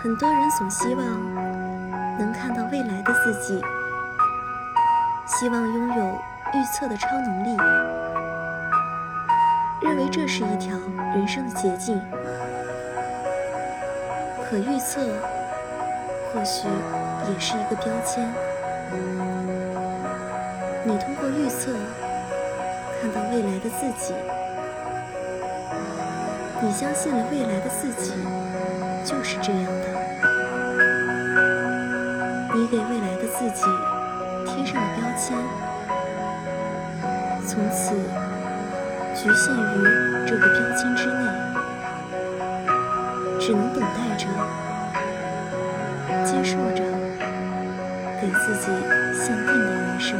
很多人总希望能看到未来的自己，希望拥有预测的超能力，认为这是一条人生的捷径。可预测或许也是一个标签。你通过预测看到未来的自己，你相信了未来的自己就是这样。你给未来的自己贴上了标签，从此局限于这个标签之内，只能等待着、接受着给自己限定的人生。